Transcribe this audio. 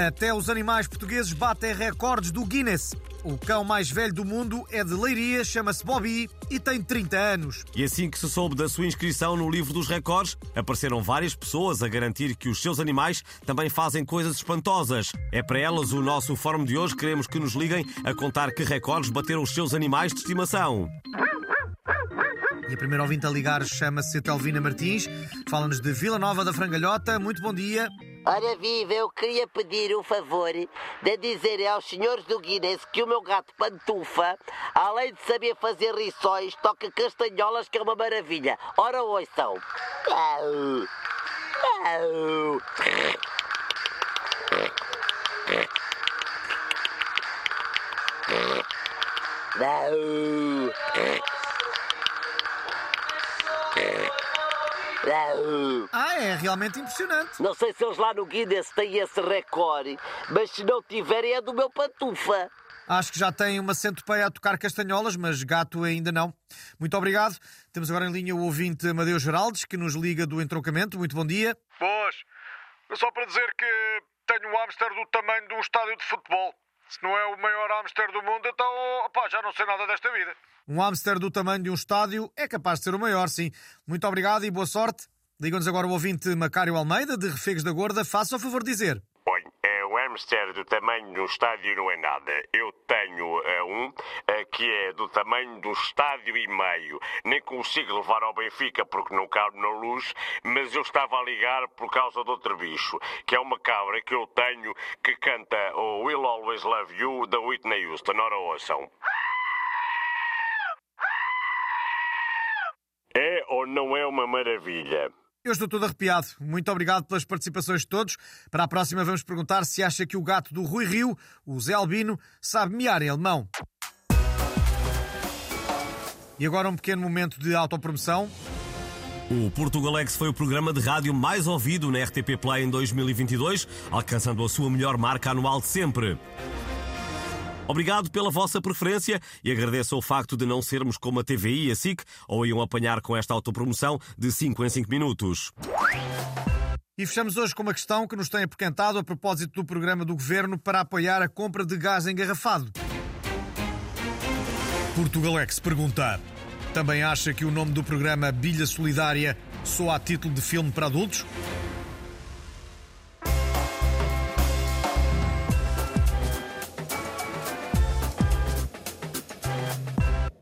Até os animais portugueses batem recordes do Guinness. O cão mais velho do mundo é de Leiria, chama-se Bobby e tem 30 anos. E assim que se soube da sua inscrição no livro dos recordes, apareceram várias pessoas a garantir que os seus animais também fazem coisas espantosas. É para elas o nosso fórum de hoje. Queremos que nos liguem a contar que recordes bateram os seus animais de estimação. E a primeira ouvinte a ligar chama-se Telvina Martins, fala-nos de Vila Nova da Frangalhota. Muito bom dia. Ora viva, eu queria pedir o favor de dizer aos senhores do Guinness que o meu gato pantufa, além de saber fazer riçóis, toca castanholas que é uma maravilha. Ora ouçam. Au. Ah, é realmente impressionante. Não sei se eles lá no Guinness têm esse recorde, mas se não tiverem é do meu pantufa. Acho que já tem uma centopeia a tocar castanholas, mas gato ainda não. Muito obrigado. Temos agora em linha o ouvinte Amadeu Geraldes, que nos liga do entroncamento. Muito bom dia. Pois, só para dizer que tenho um hamster do tamanho de um estádio de futebol. Se não é o maior hamster do mundo, então opá, já não sei nada desta vida. Um hamster do tamanho de um estádio é capaz de ser o maior, sim. Muito obrigado e boa sorte. Liga-nos agora o ouvinte Macário Almeida, de Refegos da Gorda. Faça o favor de dizer. Olha, é um hamster do tamanho de um estádio não é nada. Eu tenho eh, um eh, que é do tamanho um estádio e meio. Nem consigo levar ao Benfica porque não cabe na luz, mas eu estava a ligar por causa de outro bicho, que é uma cabra que eu tenho que canta o Will Always Love You da Whitney Houston. Ora ouçam. É ou não é uma maravilha? Eu estou todo arrepiado. Muito obrigado pelas participações de todos. Para a próxima vamos perguntar se acha que o gato do Rui Rio, o Zé Albino, sabe miar em alemão. E agora um pequeno momento de autopromoção. O Portugalex foi o programa de rádio mais ouvido na RTP Play em 2022, alcançando a sua melhor marca anual de sempre. Obrigado pela vossa preferência e agradeço o facto de não sermos como a TVI e a SIC, ou iam apanhar com esta autopromoção de 5 em 5 minutos. E fechamos hoje com uma questão que nos tem apoquentado a propósito do programa do Governo para apoiar a compra de gás engarrafado. Portugalex pergunta: Também acha que o nome do programa Bilha Solidária soa a título de filme para adultos?